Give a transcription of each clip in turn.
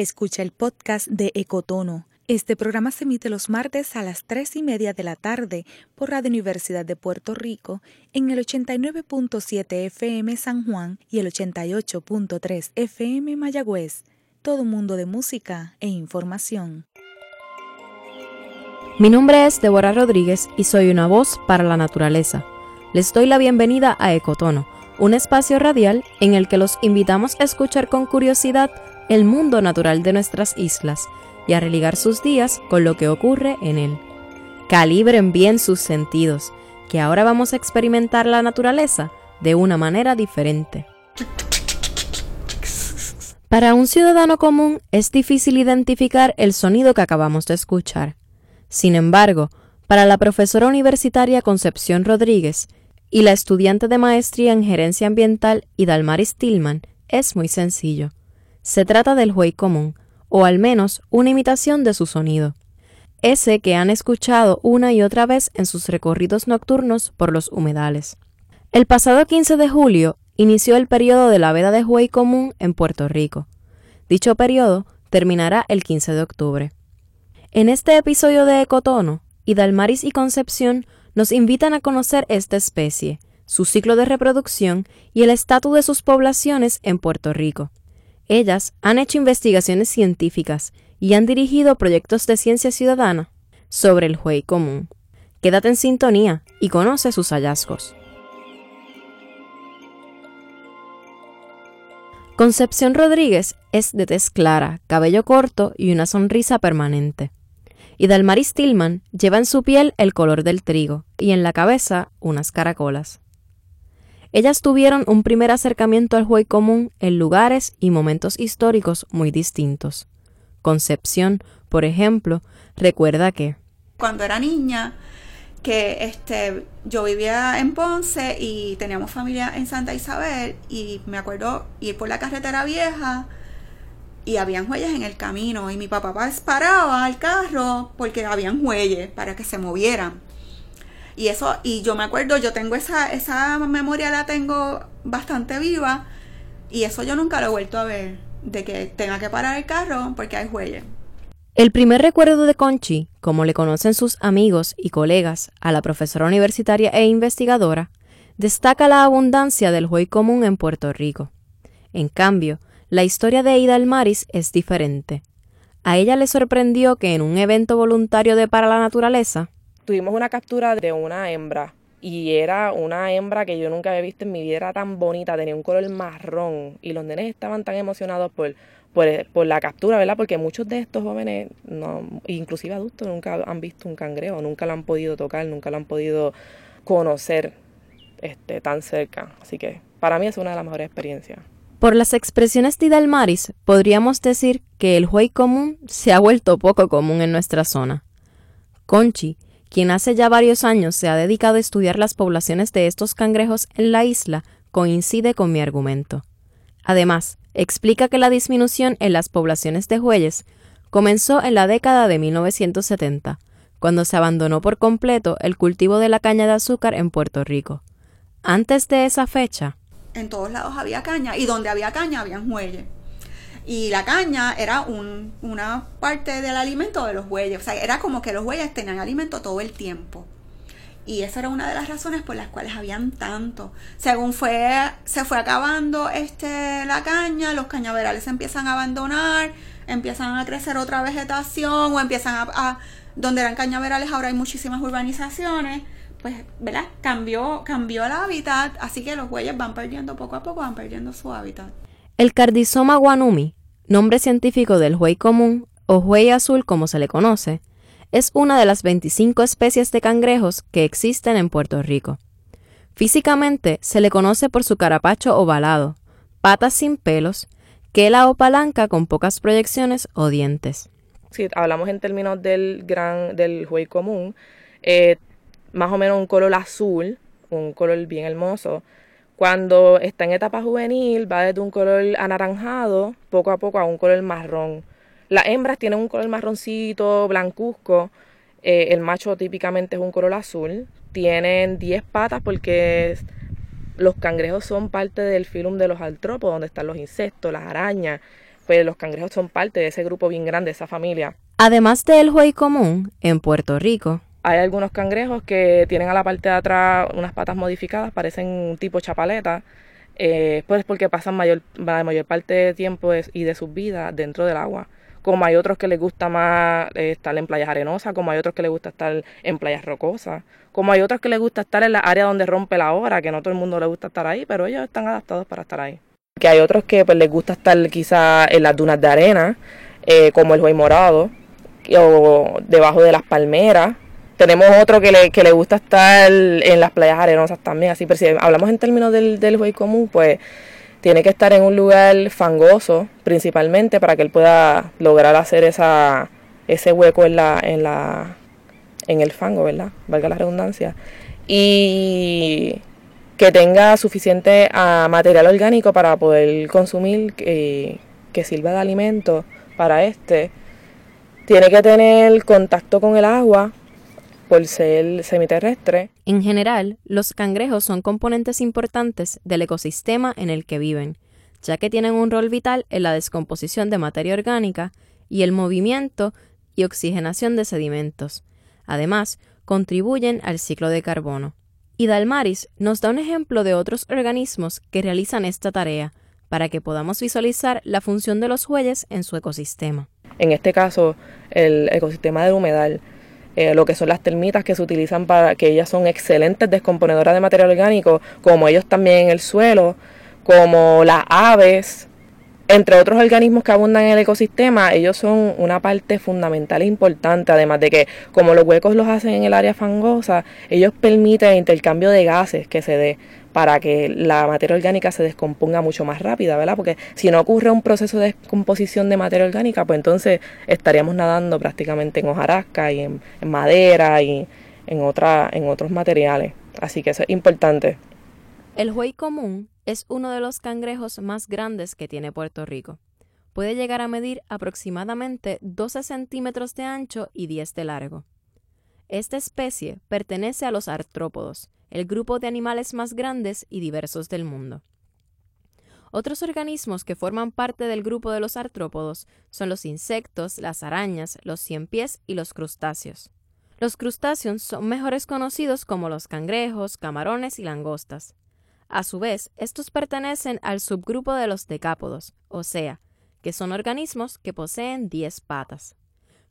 Escucha el podcast de Ecotono. Este programa se emite los martes a las 3 y media de la tarde por Radio Universidad de Puerto Rico en el 89.7 FM San Juan y el 88.3 FM Mayagüez. Todo mundo de música e información. Mi nombre es Deborah Rodríguez y soy una voz para la naturaleza. Les doy la bienvenida a Ecotono, un espacio radial en el que los invitamos a escuchar con curiosidad el mundo natural de nuestras islas y a religar sus días con lo que ocurre en él. Calibren bien sus sentidos, que ahora vamos a experimentar la naturaleza de una manera diferente. Para un ciudadano común es difícil identificar el sonido que acabamos de escuchar. Sin embargo, para la profesora universitaria Concepción Rodríguez y la estudiante de maestría en gerencia ambiental Idalmaris Tillman, es muy sencillo. Se trata del juey común, o al menos una imitación de su sonido, ese que han escuchado una y otra vez en sus recorridos nocturnos por los humedales. El pasado 15 de julio inició el periodo de la veda de juey común en Puerto Rico. Dicho periodo terminará el 15 de octubre. En este episodio de Ecotono, Hidalmaris y Concepción nos invitan a conocer esta especie, su ciclo de reproducción y el estatus de sus poblaciones en Puerto Rico. Ellas han hecho investigaciones científicas y han dirigido proyectos de ciencia ciudadana sobre el juey común. Quédate en sintonía y conoce sus hallazgos. Concepción Rodríguez es de tez clara, cabello corto y una sonrisa permanente. Y Dalmaris Tillman lleva en su piel el color del trigo y en la cabeza unas caracolas. Ellas tuvieron un primer acercamiento al juego común en lugares y momentos históricos muy distintos. Concepción, por ejemplo, recuerda que cuando era niña que este yo vivía en Ponce y teníamos familia en Santa Isabel y me acuerdo ir por la carretera vieja y habían huellas en el camino y mi papá paraba el carro porque habían huellas para que se movieran. Y eso, y yo me acuerdo, yo tengo esa, esa memoria la tengo bastante viva. Y eso yo nunca lo he vuelto a ver. De que tenga que parar el carro porque hay huellas. El primer recuerdo de Conchi, como le conocen sus amigos y colegas a la profesora universitaria e investigadora, destaca la abundancia del juey común en Puerto Rico. En cambio, la historia de Ida Almaris es diferente. A ella le sorprendió que en un evento voluntario de Para la Naturaleza, tuvimos una captura de una hembra y era una hembra que yo nunca había visto en mi vida, era tan bonita, tenía un color marrón y los nenes estaban tan emocionados por, por, la captura, ¿verdad? Porque muchos de estos jóvenes, no, inclusive adultos, nunca han visto un cangrejo, nunca lo han podido tocar, nunca lo han podido conocer este, tan cerca. Así que para mí es una de las mejores experiencias. Por las expresiones de Hidalmaris, podríamos decir que el juey común se ha vuelto poco común en nuestra zona. Conchi, quien hace ya varios años se ha dedicado a estudiar las poblaciones de estos cangrejos en la isla, coincide con mi argumento. Además, explica que la disminución en las poblaciones de jueyes comenzó en la década de 1970, cuando se abandonó por completo el cultivo de la caña de azúcar en Puerto Rico. Antes de esa fecha, en todos lados había caña y donde había caña había jueyes y la caña era un, una parte del alimento de los bueyes. O sea, era como que los bueyes tenían alimento todo el tiempo. Y esa era una de las razones por las cuales habían tanto. Según fue, se fue acabando este, la caña, los cañaverales se empiezan a abandonar, empiezan a crecer otra vegetación o empiezan a, donde eran cañaverales ahora hay muchísimas urbanizaciones pues, ¿verdad? Cambió, cambió el hábitat, así que los bueyes van perdiendo poco a poco, van perdiendo su hábitat. El Cardizoma guanumi, nombre científico del juey común o juey azul como se le conoce, es una de las 25 especies de cangrejos que existen en Puerto Rico. Físicamente se le conoce por su carapacho ovalado, patas sin pelos, quela o palanca con pocas proyecciones o dientes. Si hablamos en términos del gran del juey común, eh, más o menos un color azul, un color bien hermoso, cuando está en etapa juvenil, va desde un color anaranjado, poco a poco a un color marrón. Las hembras tienen un color marroncito, blancuzco. Eh, el macho típicamente es un color azul. Tienen 10 patas porque los cangrejos son parte del filum de los artrópodos, donde están los insectos, las arañas. pues los cangrejos son parte de ese grupo bien grande, esa familia. Además del juey común, en Puerto Rico, hay algunos cangrejos que tienen a la parte de atrás unas patas modificadas, parecen un tipo chapaleta, eh, pues porque pasan mayor, la mayor parte del tiempo y de sus vidas dentro del agua. Como hay otros que les gusta más eh, estar en playas arenosas, como hay otros que les gusta estar en playas rocosas, como hay otros que les gusta estar en la área donde rompe la hora, que no todo el mundo le gusta estar ahí, pero ellos están adaptados para estar ahí. Que hay otros que pues, les gusta estar quizá en las dunas de arena, eh, como el buey morado, o debajo de las palmeras, tenemos otro que le, que le gusta estar en las playas arenosas también, así, pero si hablamos en términos del, del buey común, pues tiene que estar en un lugar fangoso principalmente para que él pueda lograr hacer esa, ese hueco en la, en la en el fango, ¿verdad? Valga la redundancia. Y que tenga suficiente ah, material orgánico para poder consumir, que sirva de alimento para este. Tiene que tener contacto con el agua por ser semiterrestre. En general, los cangrejos son componentes importantes del ecosistema en el que viven, ya que tienen un rol vital en la descomposición de materia orgánica y el movimiento y oxigenación de sedimentos. Además, contribuyen al ciclo de carbono. Y Dalmaris nos da un ejemplo de otros organismos que realizan esta tarea, para que podamos visualizar la función de los bueyes en su ecosistema. En este caso, el ecosistema del humedal eh, lo que son las termitas que se utilizan para que ellas son excelentes descomponedoras de material orgánico, como ellos también en el suelo, como las aves, entre otros organismos que abundan en el ecosistema, ellos son una parte fundamental e importante, además de que como los huecos los hacen en el área fangosa, ellos permiten el intercambio de gases que se dé para que la materia orgánica se descomponga mucho más rápida, ¿verdad? Porque si no ocurre un proceso de descomposición de materia orgánica, pues entonces estaríamos nadando prácticamente en hojarasca y en, madera y en, otra, en otros materiales. Así que eso es importante. El juey común es uno de los cangrejos más grandes que tiene Puerto Rico. Puede llegar a medir aproximadamente 12 centímetros de ancho y 10 de largo. Esta especie pertenece a los artrópodos, el grupo de animales más grandes y diversos del mundo. Otros organismos que forman parte del grupo de los artrópodos son los insectos, las arañas, los ciempiés y los crustáceos. Los crustáceos son mejores conocidos como los cangrejos, camarones y langostas. A su vez, estos pertenecen al subgrupo de los decápodos, o sea, que son organismos que poseen 10 patas.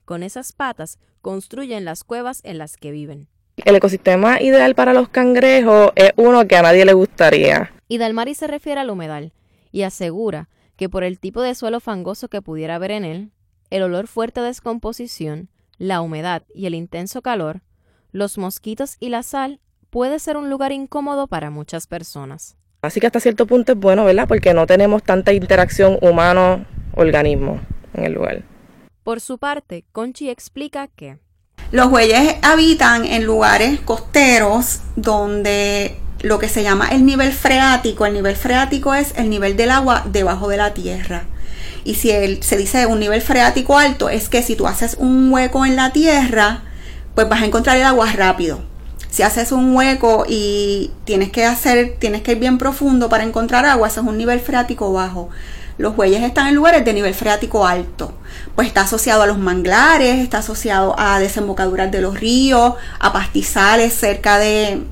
Con esas patas construyen las cuevas en las que viven. El ecosistema ideal para los cangrejos es uno que a nadie le gustaría. Y Dalmari se refiere al humedal y asegura que por el tipo de suelo fangoso que pudiera haber en él, el olor fuerte de descomposición, la humedad y el intenso calor, los mosquitos y la sal puede ser un lugar incómodo para muchas personas. Así que hasta cierto punto es bueno, ¿verdad? Porque no tenemos tanta interacción humano-organismo en el lugar. Por su parte, Conchi explica que los bueyes habitan en lugares costeros donde lo que se llama el nivel freático, el nivel freático es el nivel del agua debajo de la tierra. Y si se dice un nivel freático alto, es que si tú haces un hueco en la tierra, pues vas a encontrar el agua rápido. Si haces un hueco y tienes que hacer, tienes que ir bien profundo para encontrar agua, eso es un nivel freático bajo. Los bueyes están en lugares de nivel freático alto. Pues está asociado a los manglares, está asociado a desembocaduras de los ríos, a pastizales cerca de,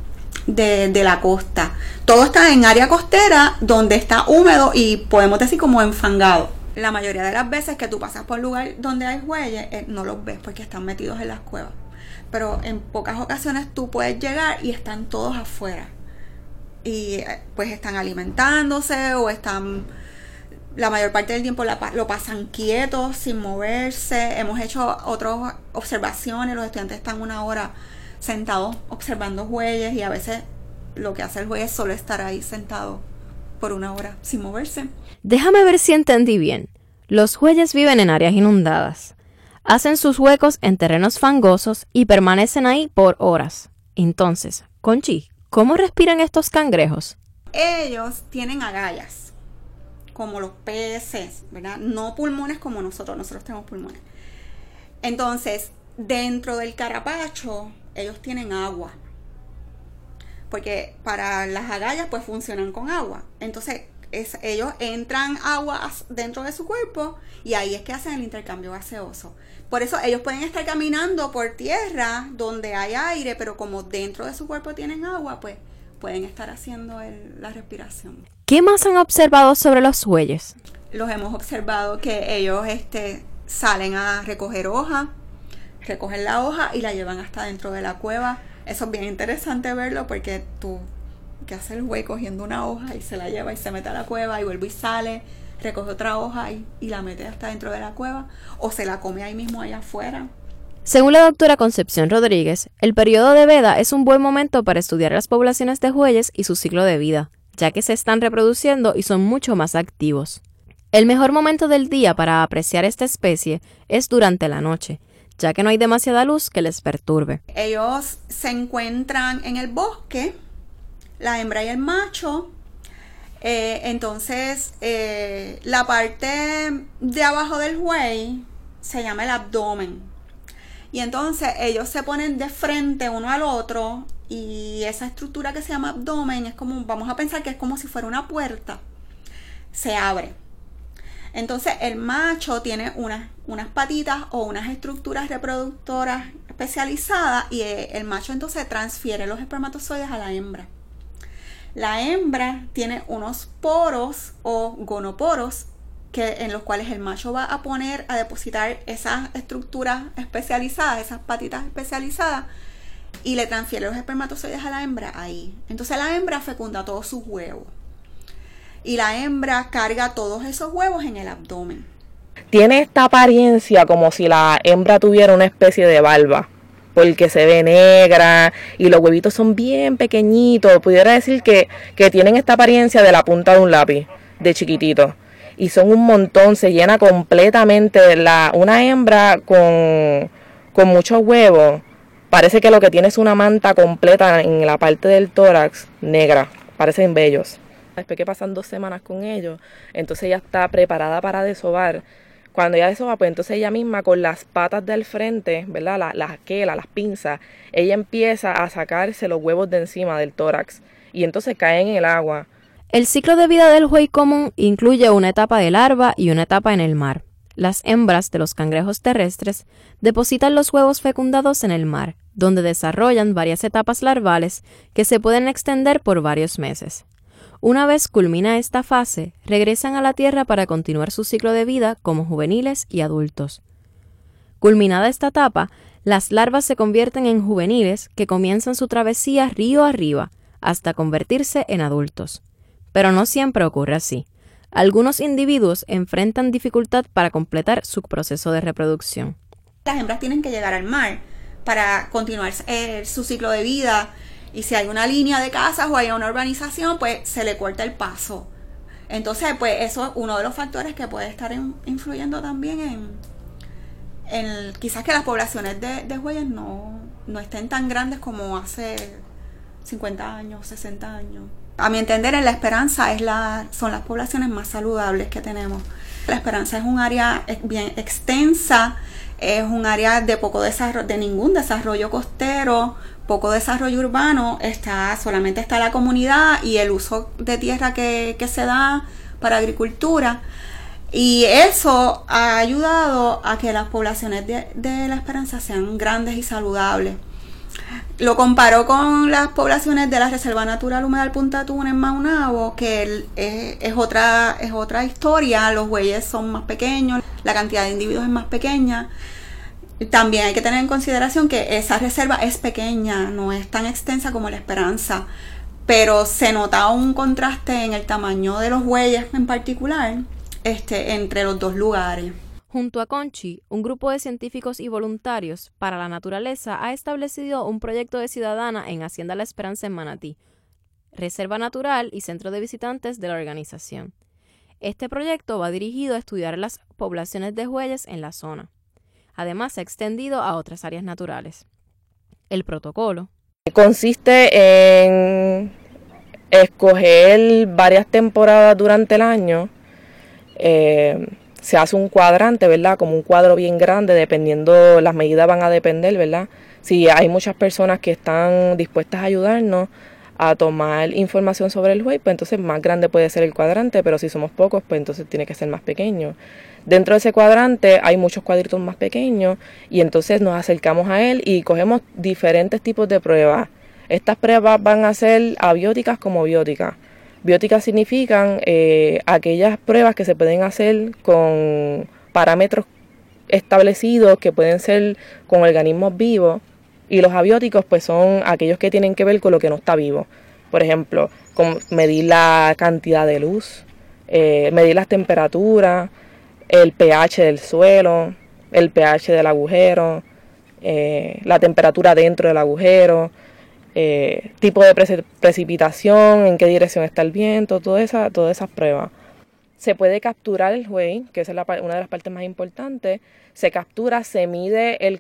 de, la costa. Todo está en área costera donde está húmedo y podemos decir como enfangado. La mayoría de las veces que tú pasas por lugar donde hay bueyes, eh, no los ves porque están metidos en las cuevas. Pero en pocas ocasiones tú puedes llegar y están todos afuera. Y eh, pues están alimentándose o están la mayor parte del tiempo lo pasan quietos, sin moverse. Hemos hecho otras observaciones, los estudiantes están una hora sentados observando jueyes y a veces lo que hace el juez es solo estar ahí sentado por una hora sin moverse. Déjame ver si entendí bien. Los jueyes viven en áreas inundadas. Hacen sus huecos en terrenos fangosos y permanecen ahí por horas. Entonces, Conchi, ¿cómo respiran estos cangrejos? Ellos tienen agallas como los peces, ¿verdad? No pulmones como nosotros, nosotros tenemos pulmones. Entonces, dentro del carapacho, ellos tienen agua. Porque para las agallas, pues funcionan con agua. Entonces, es, ellos entran agua dentro de su cuerpo y ahí es que hacen el intercambio gaseoso. Por eso ellos pueden estar caminando por tierra donde hay aire, pero como dentro de su cuerpo tienen agua, pues pueden estar haciendo la respiración. ¿Qué más han observado sobre los bueyes? Los hemos observado que ellos este, salen a recoger hoja, recogen la hoja y la llevan hasta dentro de la cueva. Eso es bien interesante verlo porque tú que hace el güey cogiendo una hoja y se la lleva y se mete a la cueva y vuelve y sale, recoge otra hoja y, y la mete hasta dentro de la cueva o se la come ahí mismo allá afuera. Según la doctora Concepción Rodríguez, el periodo de veda es un buen momento para estudiar las poblaciones de bueyes y su ciclo de vida, ya que se están reproduciendo y son mucho más activos. El mejor momento del día para apreciar esta especie es durante la noche, ya que no hay demasiada luz que les perturbe. Ellos se encuentran en el bosque, la hembra y el macho. Eh, entonces, eh, la parte de abajo del buey se llama el abdomen. Y entonces ellos se ponen de frente uno al otro y esa estructura que se llama abdomen es como, vamos a pensar que es como si fuera una puerta, se abre. Entonces el macho tiene unas, unas patitas o unas estructuras reproductoras especializadas y eh, el macho entonces transfiere los espermatozoides a la hembra. La hembra tiene unos poros o gonoporos que, en los cuales el macho va a poner a depositar esas estructuras especializadas, esas patitas especializadas, y le transfiere los espermatozoides a la hembra ahí. Entonces la hembra fecunda todos sus huevos y la hembra carga todos esos huevos en el abdomen. Tiene esta apariencia como si la hembra tuviera una especie de barba, porque se ve negra y los huevitos son bien pequeñitos. Pudiera decir que, tienen esta apariencia de la punta de un lápiz, de chiquitito. Y son un montón, se llena completamente la, una hembra con, con muchos huevos. Parece que lo que tiene es una manta completa en la parte del tórax negra. Parecen bellos. Después que pasan dos semanas con ellos, entonces ella está preparada para desovar. Cuando ella desoba, pues entonces ella misma con las patas del frente, ¿verdad? Las la aquelas, las pinzas, ella empieza a sacarse los huevos de encima del tórax y entonces caen en el agua. El ciclo de vida del buey común incluye una etapa de larva y una etapa en el mar. Las hembras de los cangrejos terrestres depositan los huevos fecundados en el mar, donde desarrollan varias etapas larvales que se pueden extender por varios meses. Una vez culmina esta fase, regresan a la Tierra para continuar su ciclo de vida como juveniles y adultos. Culminada esta etapa, las larvas se convierten en juveniles que comienzan su travesía río arriba hasta convertirse en adultos. Pero no siempre ocurre así. Algunos individuos enfrentan dificultad para completar su proceso de reproducción. Las hembras tienen que llegar al mar para continuar eh, su ciclo de vida y si hay una línea de casas o hay una urbanización, pues se le corta el paso. Entonces, pues eso es uno de los factores que puede estar influyendo también en, quizás que las poblaciones de, de huellas no, no estén tan grandes como hace 50 años, 60 años. A mi entender, en la esperanza es la, son las poblaciones más saludables que tenemos. La esperanza es un área bien extensa, es un área de poco desarrollo, de ningún desarrollo costero, poco desarrollo urbano, está, solamente está la comunidad y el uso de tierra que, se da para agricultura. Y eso ha ayudado a que las poblaciones de, la esperanza sean grandes y saludables. Lo comparo con las poblaciones de la Reserva Natural Humedal Punta Tuna en Maunabo, que es, es, otra, es otra historia, los bueyes son más pequeños, la cantidad de individuos es más pequeña. También hay que tener en consideración que esa reserva es pequeña, no es tan extensa como la Esperanza, pero se nota un contraste en el tamaño de los bueyes en particular este, entre los dos lugares. Junto a Conchi, un grupo de científicos y voluntarios para la naturaleza ha establecido un proyecto de ciudadana en Hacienda La Esperanza en Manatí, reserva natural y centro de visitantes de la organización. Este proyecto va dirigido a estudiar las poblaciones de bueyes en la zona. Además, se ha extendido a otras áreas naturales. El protocolo consiste en escoger varias temporadas durante el año. Eh, se hace un cuadrante, ¿verdad? Como un cuadro bien grande, dependiendo, las medidas van a depender, ¿verdad? Si hay muchas personas que están dispuestas a ayudarnos a tomar información sobre el juez, pues entonces más grande puede ser el cuadrante, pero si somos pocos, pues entonces tiene que ser más pequeño. Dentro de ese cuadrante hay muchos cuadritos más pequeños y entonces nos acercamos a él y cogemos diferentes tipos de pruebas. Estas pruebas van a ser abióticas como bióticas. Bióticas significan eh, aquellas pruebas que se pueden hacer con parámetros establecidos que pueden ser con organismos vivos y los abióticos pues son aquellos que tienen que ver con lo que no está vivo. Por ejemplo, medir la cantidad de luz, eh, medir las temperaturas, el pH del suelo, el pH del agujero, eh, la temperatura dentro del agujero, eh, tipo de precipitación, en qué dirección está el viento, toda esa, todas esas pruebas. Se puede capturar el juez, que es una de las partes más importantes. Se captura, se mide el,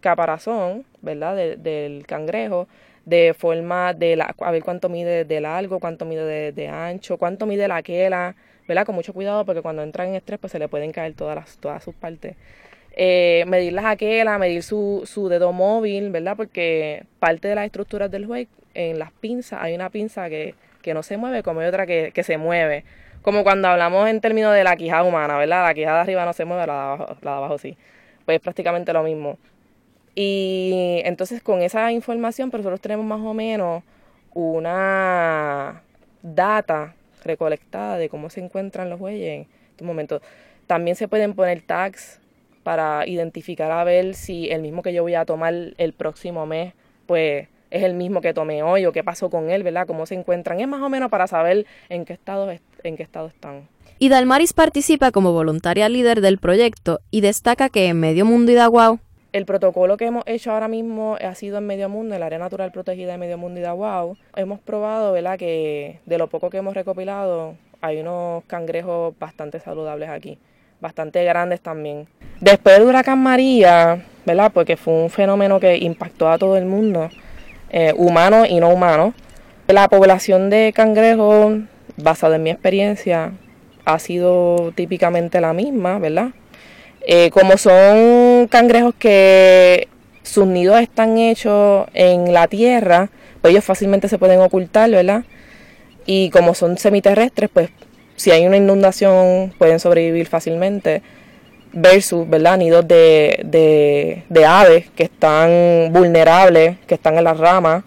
caparazón, ¿verdad? del cangrejo, de forma de la, a ver cuánto mide de largo, cuánto mide de, ancho, cuánto mide la quela, ¿verdad? Con mucho cuidado porque cuando entran en estrés pues se le pueden caer todas, las, todas sus partes. Eh, medir las aquelas, medir su, su dedo móvil, ¿verdad? Porque parte de las estructuras del juez, en las pinzas, hay una pinza que que no se mueve como hay otra que, se mueve. Como cuando hablamos en términos de la quijada humana, ¿verdad? La quijada de arriba no se mueve, la de abajo, la de abajo sí. Pues es prácticamente lo mismo. Y entonces con esa información, pues nosotros tenemos más o menos una data recolectada de cómo se encuentran los bueyes en estos momentos. También se pueden poner tags para identificar a ver si el mismo que yo voy a tomar el próximo mes, pues es el mismo que tomé hoy o qué pasó con él, ¿verdad? Cómo se encuentran. Es más o menos para saber en qué estado, en qué estado están. Y Dalmaris participa como voluntaria líder del proyecto y destaca que en Medio Mundo y el protocolo que hemos hecho ahora mismo ha sido en Medio Mundo, en el área natural protegida de Medio Mundo y Daguao. Hemos probado, ¿verdad?, que de lo poco que hemos recopilado, hay unos cangrejos bastante saludables aquí, bastante grandes también. Después del huracán María, ¿verdad?, porque fue un fenómeno que impactó a todo el mundo, eh, humanos y no humanos. La población de cangrejos, basada en mi experiencia, ha sido típicamente la misma, ¿verdad? Eh, como son cangrejos que sus nidos están hechos en la tierra, pues ellos fácilmente se pueden ocultar, ¿verdad? Y como son semiterrestres, pues si hay una inundación pueden sobrevivir fácilmente versus, ¿verdad? Nidos de, de, aves que están vulnerables, que están en las ramas,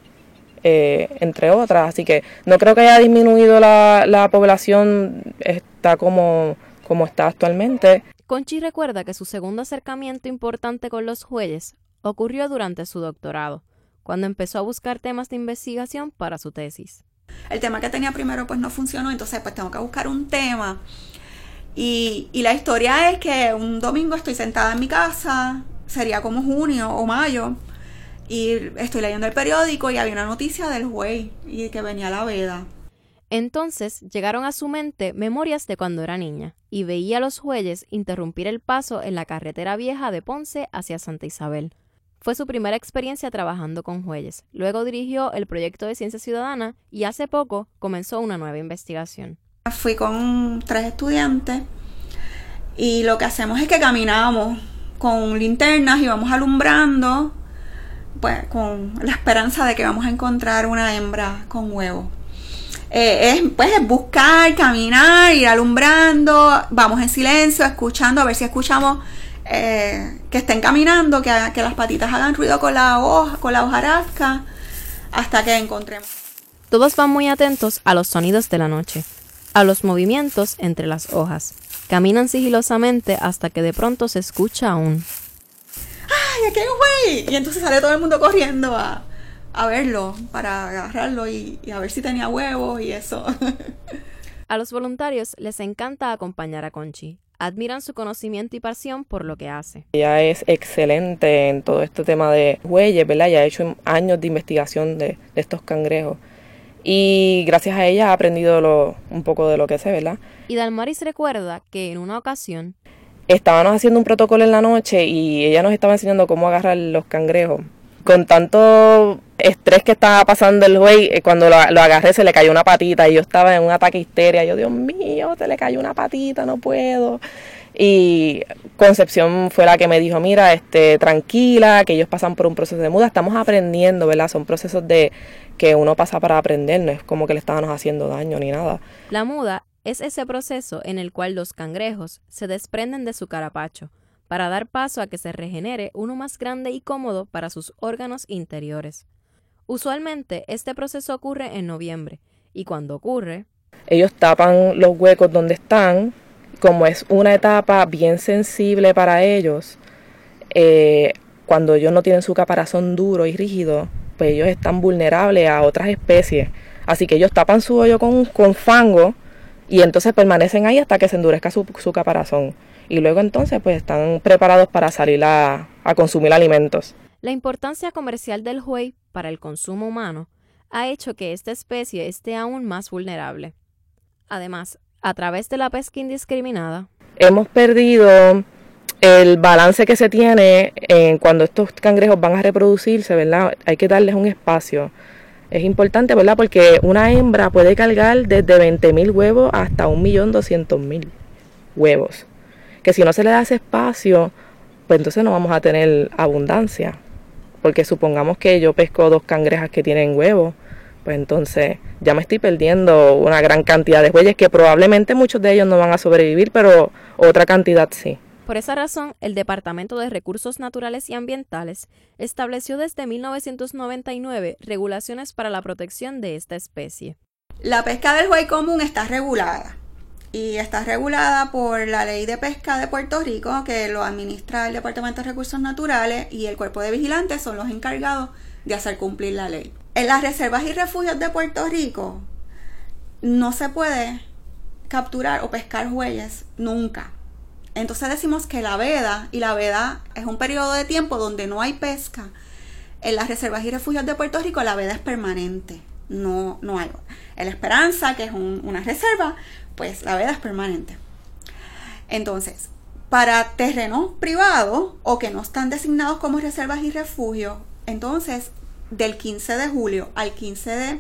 eh, entre otras. Así que no creo que haya disminuido la, la población, está como, como está actualmente. Conchi recuerda que su segundo acercamiento importante con los jueyes ocurrió durante su doctorado, cuando empezó a buscar temas de investigación para su tesis. El tema que tenía primero pues no funcionó, entonces pues tengo que buscar un tema y, la historia es que un domingo estoy sentada en mi casa, sería como junio o mayo, y estoy leyendo el periódico y había una noticia del juez y que venía la veda. Entonces llegaron a su mente memorias de cuando era niña y veía a los jueyes interrumpir el paso en la carretera vieja de Ponce hacia Santa Isabel. Fue su primera experiencia trabajando con jueyes. Luego dirigió el proyecto de Ciencia Ciudadana y hace poco comenzó una nueva investigación. Fui con tres estudiantes y lo que hacemos es que caminamos con linternas y vamos alumbrando, pues con la esperanza de que vamos a encontrar una hembra con huevo. Eh, es pues buscar, caminar, ir alumbrando, vamos en silencio, escuchando, a ver si escuchamos eh, que estén caminando, que, que las patitas hagan ruido con la hoja, con la hojarasca, hasta que encontremos. Todos van muy atentos a los sonidos de la noche a los movimientos entre las hojas. Caminan sigilosamente hasta que de pronto se escucha un ¡Ay, aquí hay un güey! Y entonces sale todo el mundo corriendo a, verlo, para agarrarlo y, a ver si tenía huevos y eso. a los voluntarios les encanta acompañar a Conchi. Admiran su conocimiento y pasión por lo que hace. Ella es excelente en todo este tema de huellas, ¿verdad? Ya ha hecho años de investigación de, de estos cangrejos y gracias a ella he aprendido lo, un poco de lo que sé, ¿verdad? Y Dalmaris recuerda que en una ocasión estábamos haciendo un protocolo en la noche y ella nos estaba enseñando cómo agarrar los cangrejos. Con tanto estrés que estaba pasando el güey, eh, cuando lo, agarré se le cayó una patita y yo estaba en un ataque histeria. Yo, Dios mío, se le cayó una patita, no puedo. Y Concepción fue la que me dijo, mira, este, tranquila, que ellos pasan por un proceso de muda, estamos aprendiendo, ¿verdad? Son procesos de que uno pasa para aprender, no es como que le estábamos haciendo daño ni nada. La muda es ese proceso en el cual los cangrejos se desprenden de su carapacho para dar paso a que se regenere uno más grande y cómodo para sus órganos interiores. Usualmente este proceso ocurre en noviembre y cuando ocurre... Ellos tapan los huecos donde están, como es una etapa bien sensible para ellos, eh, cuando ellos no tienen su caparazón duro y rígido, pues ellos están vulnerables a otras especies. Así que ellos tapan su hoyo con, con fango y entonces permanecen ahí hasta que se endurezca su, su caparazón. Y luego entonces pues están preparados para salir a, a consumir alimentos. La importancia comercial del huey para el consumo humano ha hecho que esta especie esté aún más vulnerable. Además, a través de la pesca indiscriminada, hemos perdido el balance que se tiene en cuando estos cangrejos van a reproducirse, ¿verdad? Hay que darles un espacio. Es importante, ¿verdad? Porque una hembra puede cargar desde 20.000 huevos hasta 1.200.000 huevos. Que si no se le da ese espacio, pues entonces no vamos a tener abundancia. Porque supongamos que yo pesco dos cangrejas que tienen huevos, pues entonces ya me estoy perdiendo una gran cantidad de bueyes que probablemente muchos de ellos no van a sobrevivir, pero otra cantidad sí. Por esa razón, el Departamento de Recursos Naturales y Ambientales estableció desde 1999 regulaciones para la protección de esta especie. La pesca del buey común está regulada y está regulada por la Ley de Pesca de Puerto Rico, que lo administra el Departamento de Recursos Naturales y el Cuerpo de Vigilantes son los encargados de hacer cumplir la ley. En las reservas y refugios de Puerto Rico no se puede capturar o pescar bueyes nunca. Entonces decimos que la veda, y la veda es un periodo de tiempo donde no hay pesca. En las reservas y refugios de Puerto Rico la veda es permanente, no, no hay. En la Esperanza, que es una reserva, pues la veda es permanente. Entonces, para terrenos privados o que no están designados como reservas y refugios, entonces del 15 de julio al 15 de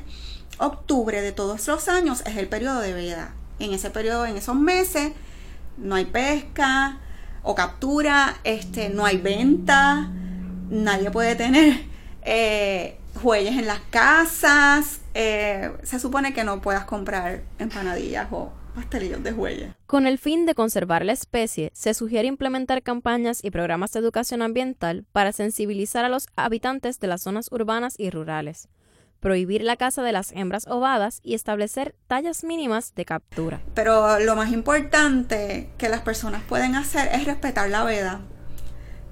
octubre de todos los años es el periodo de veda. En ese periodo, en esos meses, no hay pesca o captura, este, no hay venta, nadie puede tener eh, en las casas, eh, se supone que no puedas comprar empanadillas o pastelillos de huellas. Con el fin de conservar la especie, se sugiere implementar campañas y programas de educación ambiental para sensibilizar a los habitantes de las zonas urbanas y rurales prohibir la caza de las hembras ovadas y establecer tallas mínimas de captura. Pero lo más importante que las personas pueden hacer es respetar la veda.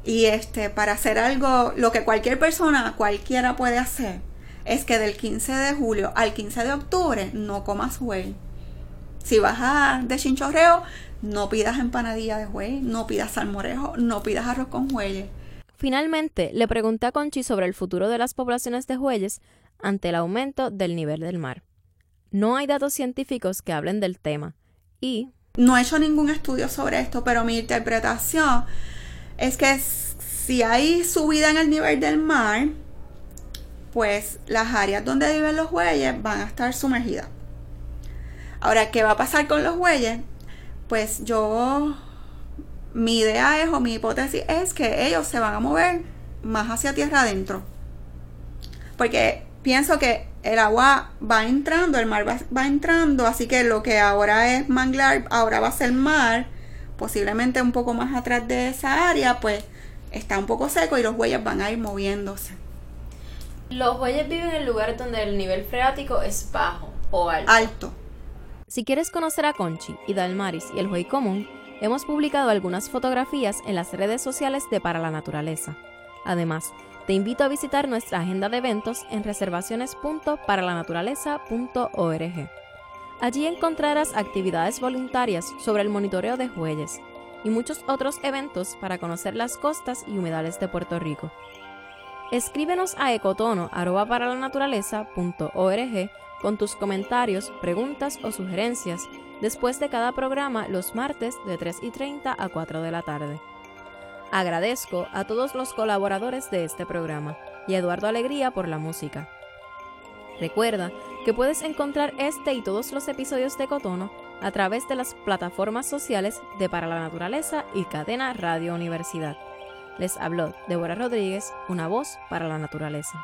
Y este, para hacer algo, lo que cualquier persona, cualquiera puede hacer, es que del 15 de julio al 15 de octubre no comas huey. Si vas a de chinchorreo, no pidas empanadilla de huey, no pidas salmorejo, no pidas arroz con hueyes. Finalmente, le pregunté a Conchi sobre el futuro de las poblaciones de hueyes ante el aumento del nivel del mar. No hay datos científicos que hablen del tema y... No he hecho ningún estudio sobre esto, pero mi interpretación es que si hay subida en el nivel del mar, pues las áreas donde viven los bueyes van a estar sumergidas. Ahora, ¿qué va a pasar con los bueyes? Pues yo, mi idea es o mi hipótesis es que ellos se van a mover más hacia tierra adentro. Porque pienso que el agua va entrando, el mar va, entrando, así que lo que ahora es manglar, ahora va a ser mar, posiblemente un poco más atrás de esa área, pues está un poco seco y los bueyes van a ir moviéndose. Los bueyes viven en lugares donde el nivel freático es bajo o alto. Alto. Si quieres conocer a Conchi y Dalmaris y el buey común, hemos publicado algunas fotografías en las redes sociales de Para la Naturaleza. Además, te invito a visitar nuestra agenda de eventos en reservaciones.paralanaturaleza.org. Allí encontrarás actividades voluntarias sobre el monitoreo de jueyes y muchos otros eventos para conocer las costas y humedales de Puerto Rico. Escríbenos a ecotono.paralanaturaleza.org con tus comentarios, preguntas o sugerencias después de cada programa los martes de 3 y 30 a 4 de la tarde. Agradezco a todos los colaboradores de este programa y Eduardo Alegría por la música. Recuerda que puedes encontrar este y todos los episodios de Cotono a través de las plataformas sociales de Para la Naturaleza y Cadena Radio Universidad. Les habló Débora Rodríguez, una voz para la naturaleza.